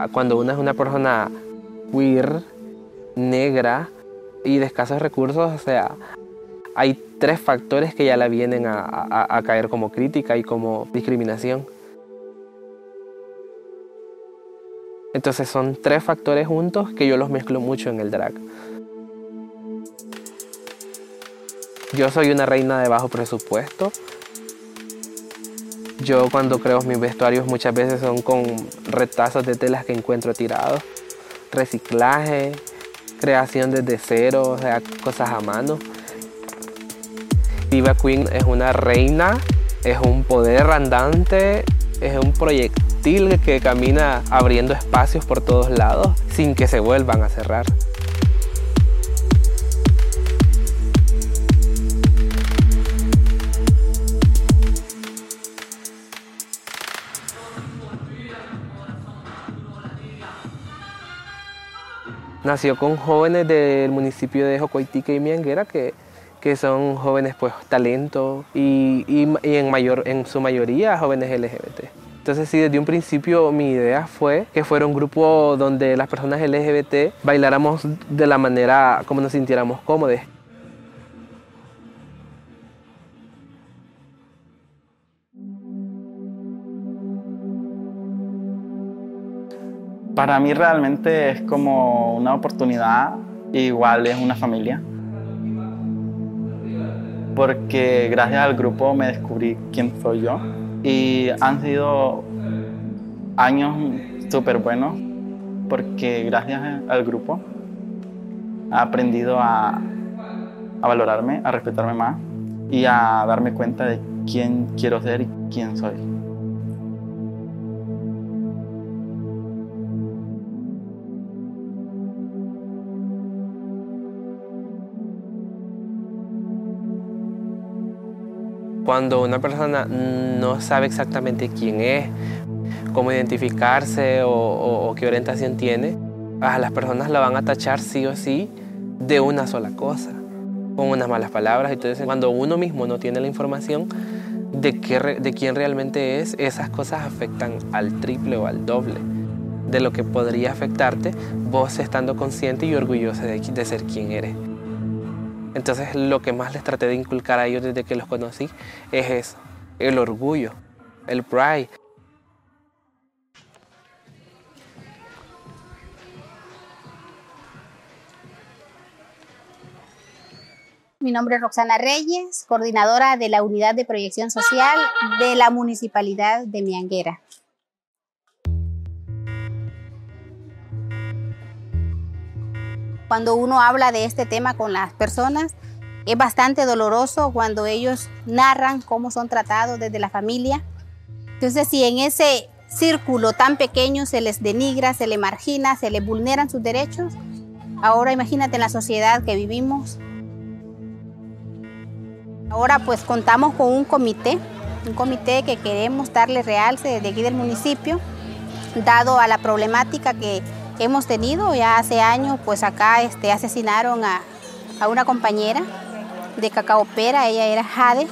Ah, cuando uno es una persona queer, negra y de escasos recursos, o sea, hay tres factores que ya la vienen a, caer como crítica y como discriminación. Entonces son tres factores juntos que yo los mezclo mucho en el drag. Yo soy una reina de bajo presupuesto. Yo cuando creo mis vestuarios muchas veces son con retazos de telas que encuentro tirados. Reciclaje, creación desde cero, o sea, cosas a mano. Diva Queen es una reina, es un poder andante, es un proyectil que camina abriendo espacios por todos lados sin que se vuelvan a cerrar. Nació con jóvenes del municipio de Jocoitique y Mianguera que, que son jóvenes pues talento y, en, mayor, en su mayoría jóvenes LGBT. Entonces sí, desde un principio mi idea fue que fuera un grupo donde las personas LGBT bailáramos de la manera como nos sintiéramos cómodos. Para mí realmente es como una oportunidad, igual es una familia. Porque gracias al grupo me descubrí quién soy yo. Y han sido años súper buenos porque gracias al grupo he aprendido a, a valorarme, a respetarme más y a darme cuenta de quién quiero ser y quién soy. Cuando una persona no sabe exactamente quién es, cómo identificarse o, qué orientación tiene, las personas la van a tachar sí o sí de una sola cosa, con unas malas palabras. Entonces, cuando uno mismo no tiene la información de, quién realmente es, esas cosas afectan al triple o al doble de lo que podría afectarte vos estando consciente y orgulloso de ser quien eres. Entonces lo que más les traté de inculcar a ellos desde que los conocí es el orgullo, el pride. Mi nombre es Roxana Reyes, coordinadora de la Unidad de Proyección Social de la Municipalidad de Mianguera. Cuando uno habla de este tema con las personas, es bastante doloroso cuando ellos narran cómo son tratados desde la familia. Entonces, si en ese círculo tan pequeño se les denigra, se les margina, se les vulneran sus derechos, ahora imagínate en la sociedad que vivimos. Ahora pues contamos con un comité, un comité que queremos darle realce desde aquí del municipio, dado a la problemática que hemos tenido. Ya hace años, pues acá este, asesinaron a, a una compañera de Cacaopera, ella era Jade,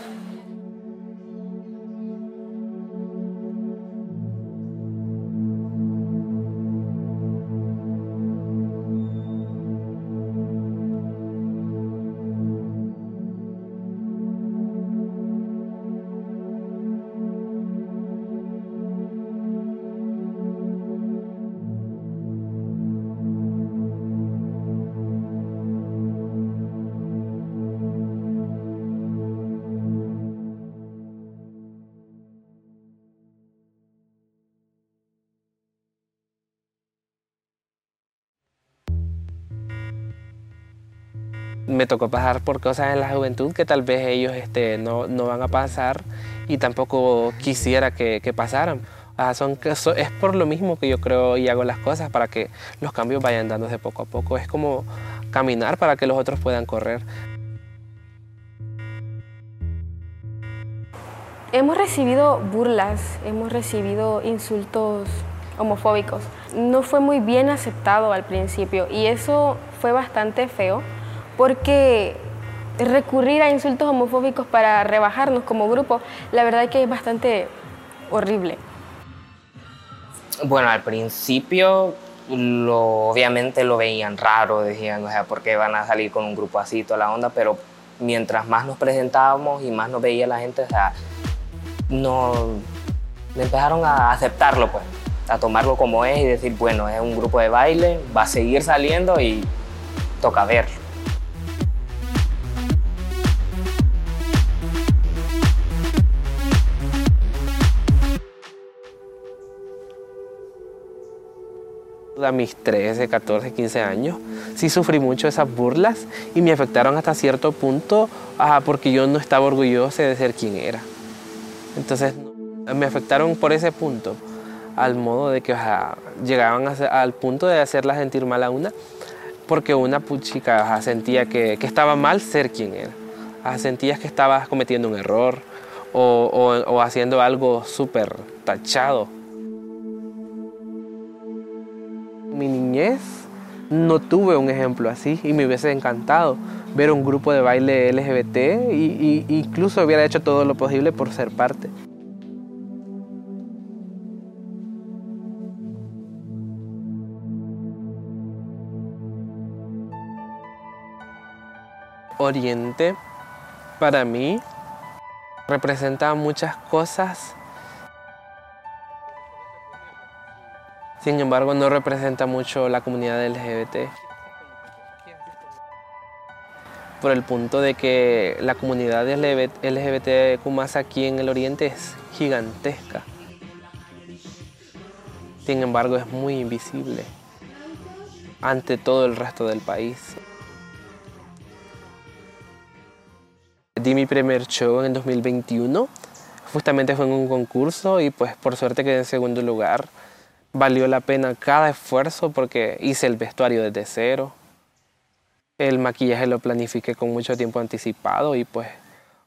me tocó pasar por cosas en la juventud que tal vez ellos este, no, no van a pasar y tampoco quisiera que, pasaran. son, es por lo mismo que yo creo y hago las cosas para que los cambios vayan dándose poco a poco. Es como caminar para que los otros puedan correr. Hemos recibido burlas, hemos recibido insultos homofóbicos. No fue muy bien aceptado al principio y eso fue bastante feo porque recurrir a insultos homofóbicos para rebajarnos como grupo, la verdad que es bastante horrible. Bueno, al principio lo, obviamente lo veían raro, decían, o sea, ¿por qué van a salir con un grupo así, toda la onda? Pero mientras más nos presentábamos y más nos veía la gente, o sea, no, empezaron a aceptarlo, pues, a tomarlo como es y decir, bueno, es un grupo de baile, va a seguir saliendo y toca verlo. A mis 13, 14, 15 años, sí sufrí mucho esas burlas y me afectaron hasta cierto punto porque yo no estaba orgulloso de ser quien era. Entonces me afectaron por ese punto, al modo de que llegaban al punto de hacerla sentir mal a una, porque una chica sentía que, estaba mal ser quien era. sentías que estabas cometiendo un error o, o haciendo algo súper tachado mi niñez no tuve un ejemplo así y me hubiese encantado ver un grupo de baile LGBT e incluso hubiera hecho todo lo posible por ser parte. Oriente para mí representa muchas cosas Sin embargo, no representa mucho la comunidad LGBT. Por el punto de que la comunidad LGBTQ aquí en el oriente es gigantesca. Sin embargo, es muy invisible ante todo el resto del país. Di mi primer show en 2021. Justamente fue en un concurso y pues por suerte quedé en segundo lugar valió la pena cada esfuerzo porque hice el vestuario desde cero. El maquillaje lo planifiqué con mucho tiempo anticipado y pues,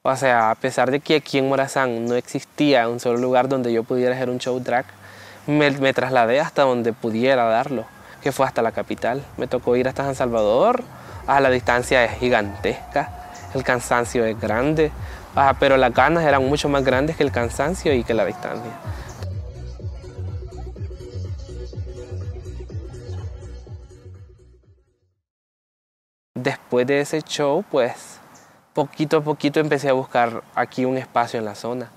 o sea, a pesar de que aquí en Morazán no existía un solo lugar donde yo pudiera hacer un show drag, me, trasladé hasta donde pudiera darlo, que fue hasta la capital. Me tocó ir hasta San Salvador, a la distancia es gigantesca, el cansancio es grande, pero las ganas eran mucho más grandes que el cansancio y que la distancia. Después de ese show, pues poquito a poquito empecé a buscar aquí un espacio en la zona.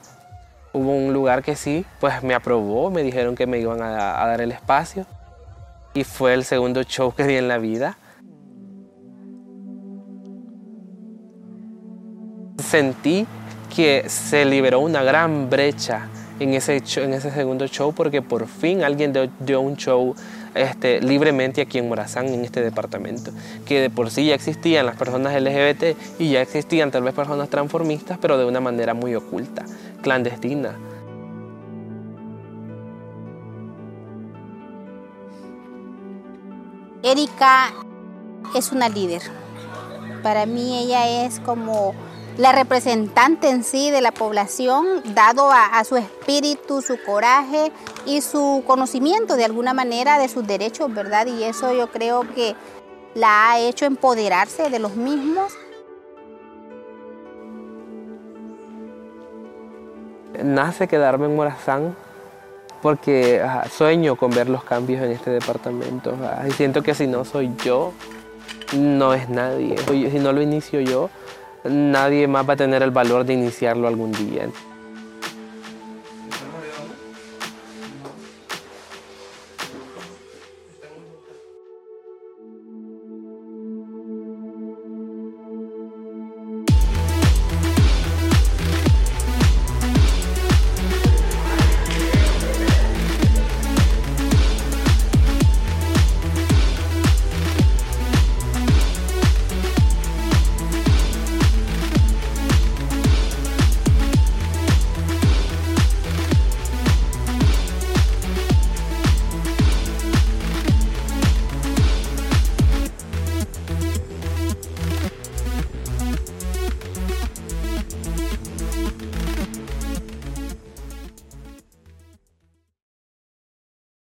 Hubo un lugar que sí, pues me aprobó, me dijeron que me iban a, dar el espacio y fue el segundo show que di en la vida. Sentí que se liberó una gran brecha en ese, en ese segundo show porque por fin alguien dio un show este, libremente aquí en Morazán, en este departamento, que de por sí ya existían las personas LGBT y ya existían tal vez personas transformistas, pero de una manera muy oculta, clandestina. Erika es una líder. Para mí ella es como la representante en sí de la población, dado a, su espíritu, su coraje y su conocimiento de alguna manera de sus derechos, ¿verdad? Y eso yo creo que la ha hecho empoderarse de los mismos. Nace quedarme en Morazán porque sueño con ver los cambios en este departamento. y siento que si no soy yo, no es nadie. Si no lo inicio yo, nadie más va a tener el valor de iniciarlo algún día.